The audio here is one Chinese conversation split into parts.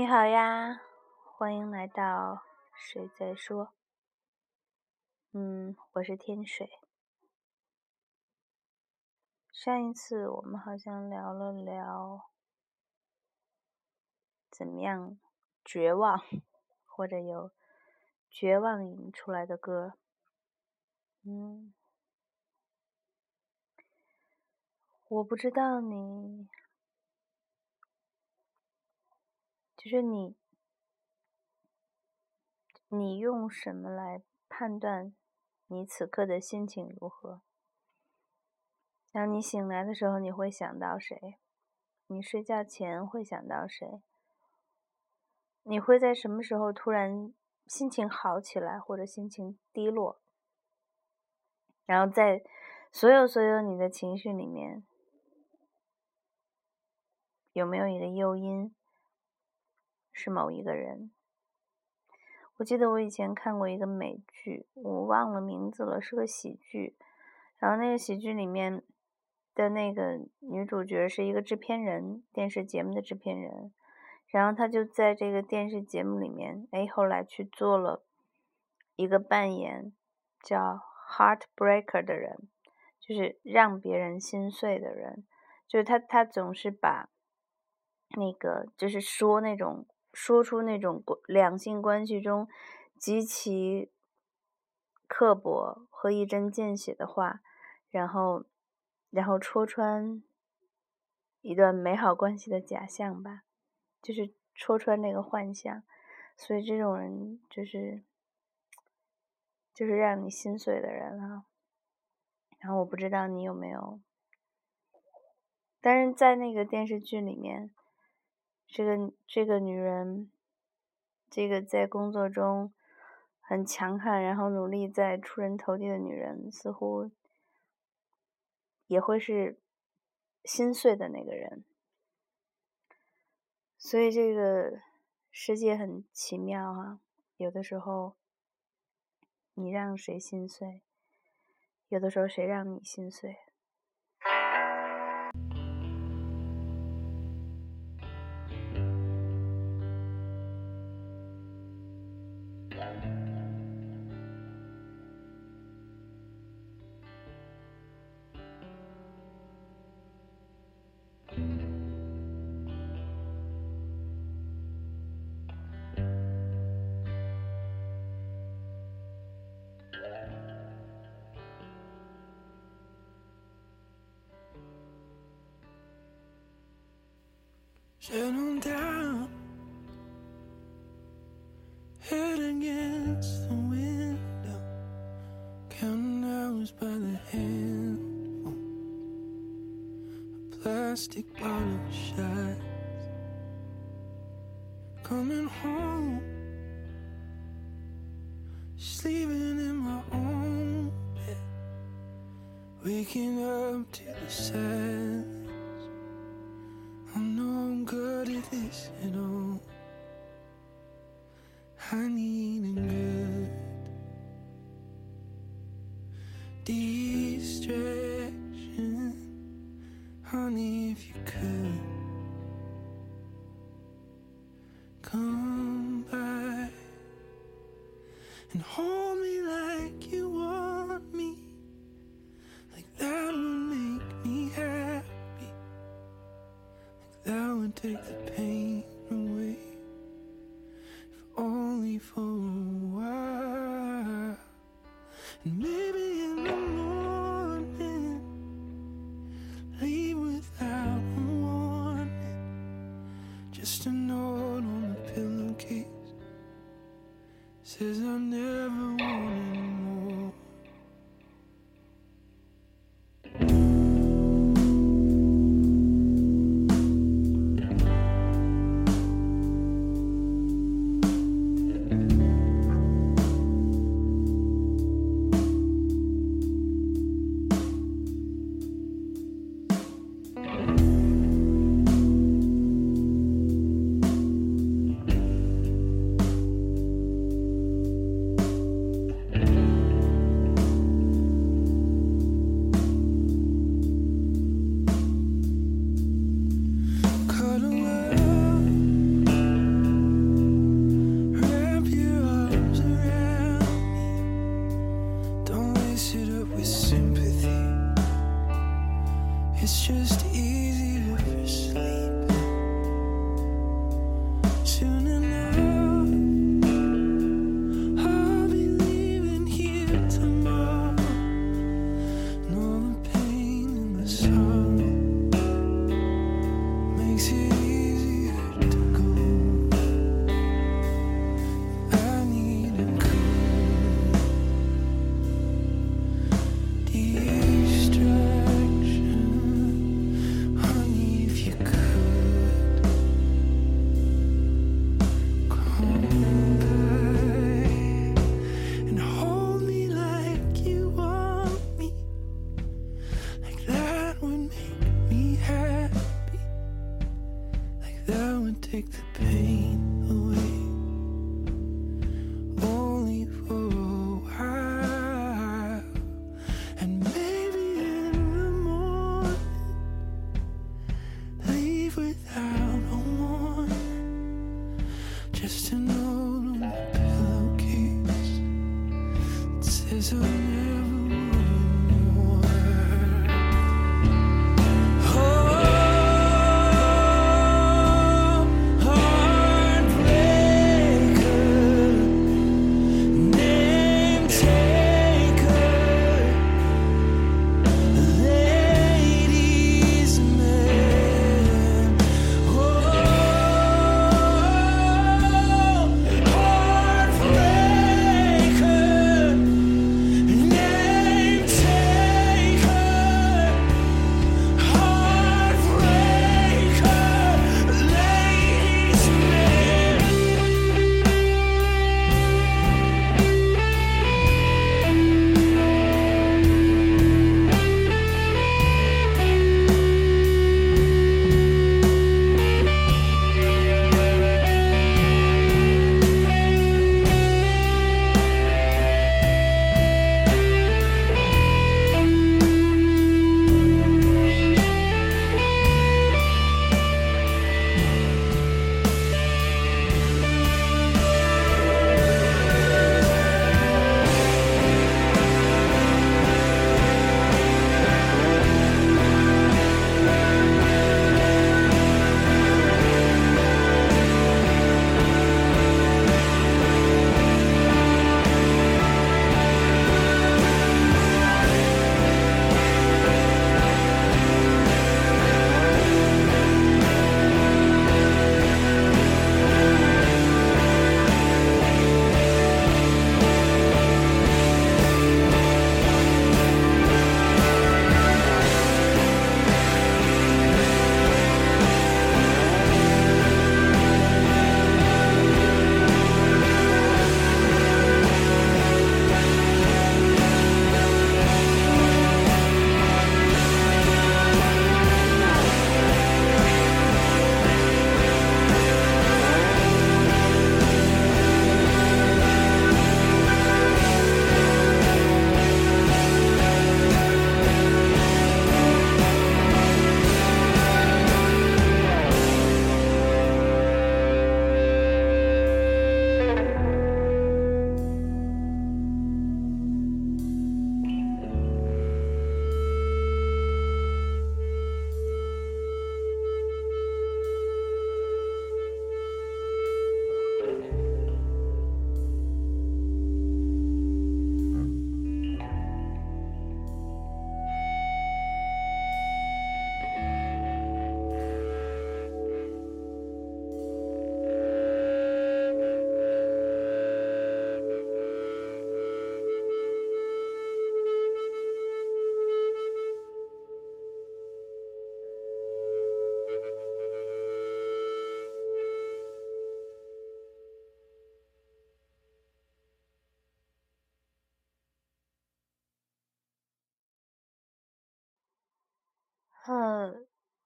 你好呀，欢迎来到谁在说？嗯，我是天水。上一次我们好像聊了聊怎么样绝望，或者有绝望引出来的歌。嗯，我不知道你。就是你，你用什么来判断你此刻的心情如何？当你醒来的时候，你会想到谁？你睡觉前会想到谁？你会在什么时候突然心情好起来，或者心情低落？然后在所有所有你的情绪里面，有没有一个诱因？是某一个人。我记得我以前看过一个美剧，我忘了名字了，是个喜剧。然后那个喜剧里面的那个女主角是一个制片人，电视节目的制片人。然后她就在这个电视节目里面，哎，后来去做了一个扮演叫 Heartbreaker 的人，就是让别人心碎的人。就是她，她总是把那个，就是说那种。说出那种两性关系中极其刻薄和一针见血的话，然后，然后戳穿一段美好关系的假象吧，就是戳穿那个幻象。所以这种人就是，就是让你心碎的人啊。然后我不知道你有没有，但是在那个电视剧里面。这个这个女人，这个在工作中很强悍，然后努力在出人头地的女人，似乎也会是心碎的那个人。所以这个世界很奇妙啊！有的时候你让谁心碎，有的时候谁让你心碎。Shannon down. Would take the pain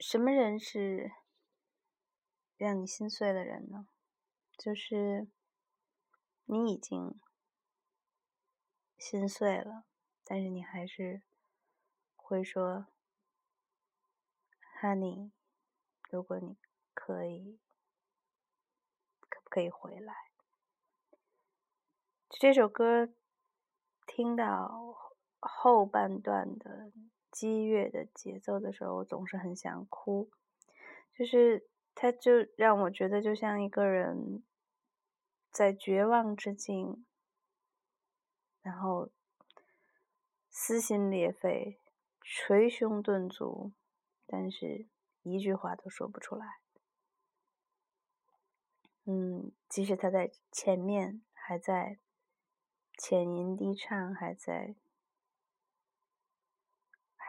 什么人是让你心碎的人呢？就是你已经心碎了，但是你还是会说，Honey，如果你可以，可不可以回来？这首歌听到后半段的激越的节奏的时候，我总是很想哭，就是它就让我觉得就像一个人。在绝望之境，然后撕心裂肺、捶胸顿足，但是一句话都说不出来。嗯，即使他在前面还在浅吟低唱，还在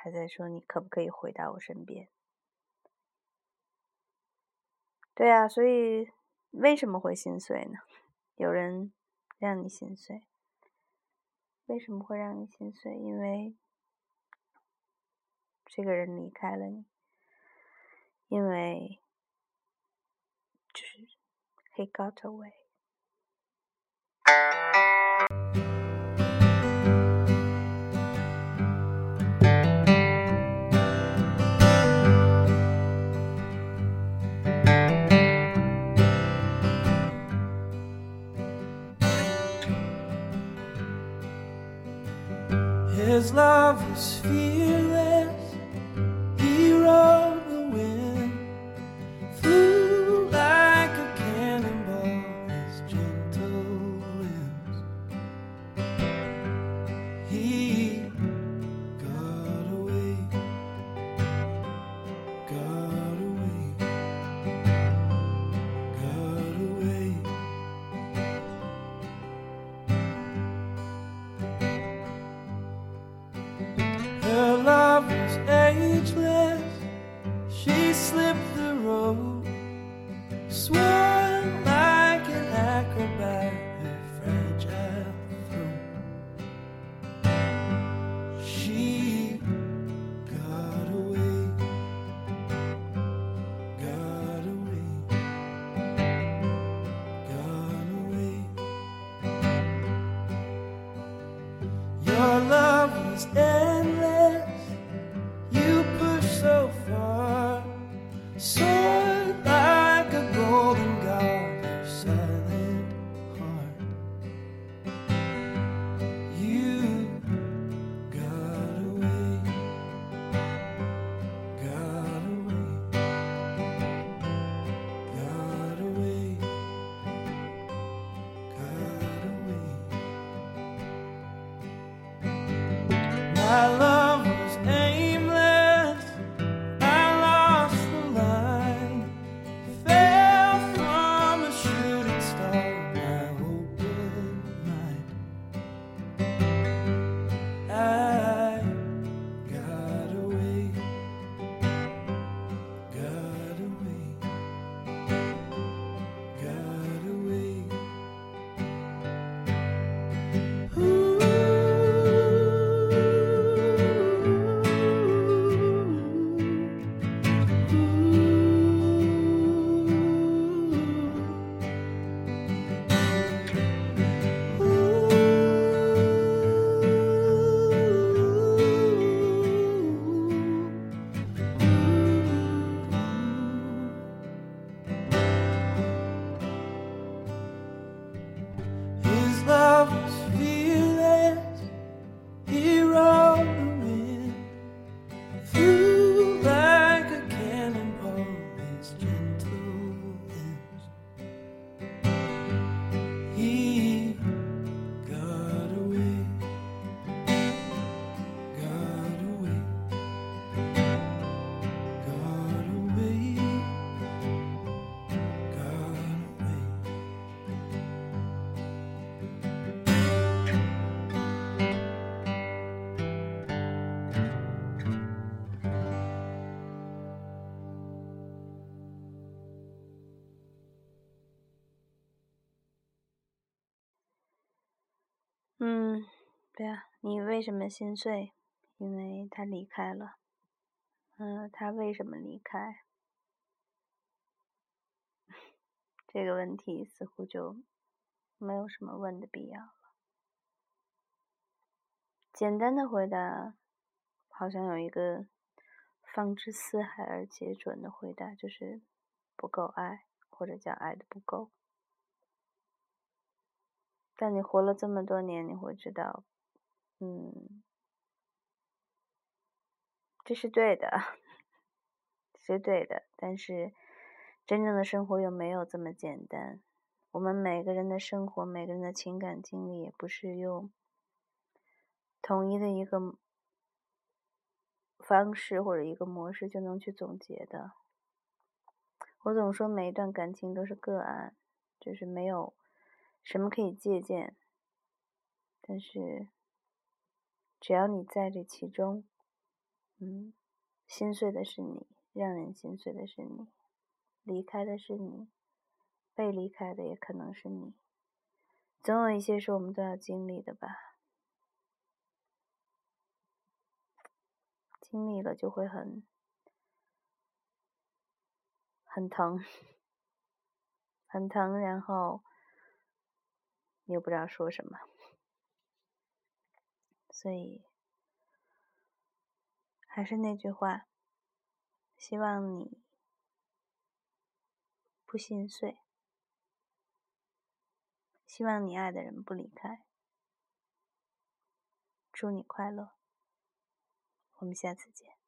还在说你可不可以回到我身边？对啊，所以为什么会心碎呢？有人让你心碎，为什么会让你心碎？因为这个人离开了你，因为就是 he got away。His love was fearless. Your love was I love 嗯，对啊，你为什么心碎？因为他离开了。嗯，他为什么离开？这个问题似乎就没有什么问的必要了。简单的回答，好像有一个放之四海而皆准的回答，就是不够爱，或者叫爱的不够。但你活了这么多年，你会知道，嗯，这是对的，是对的。但是，真正的生活又没有这么简单。我们每个人的生活，每个人的情感经历，也不是用。统一的一个方式或者一个模式就能去总结的。我总说每一段感情都是个案，就是没有什么可以借鉴。但是只要你在这其中，嗯，心碎的是你，让人心碎的是你，离开的是你，被离开的也可能是你。总有一些是我们都要经历的吧。经历了就会很很疼，很疼，然后你又不知道说什么，所以还是那句话，希望你不心碎，希望你爱的人不离开，祝你快乐。我们下次见。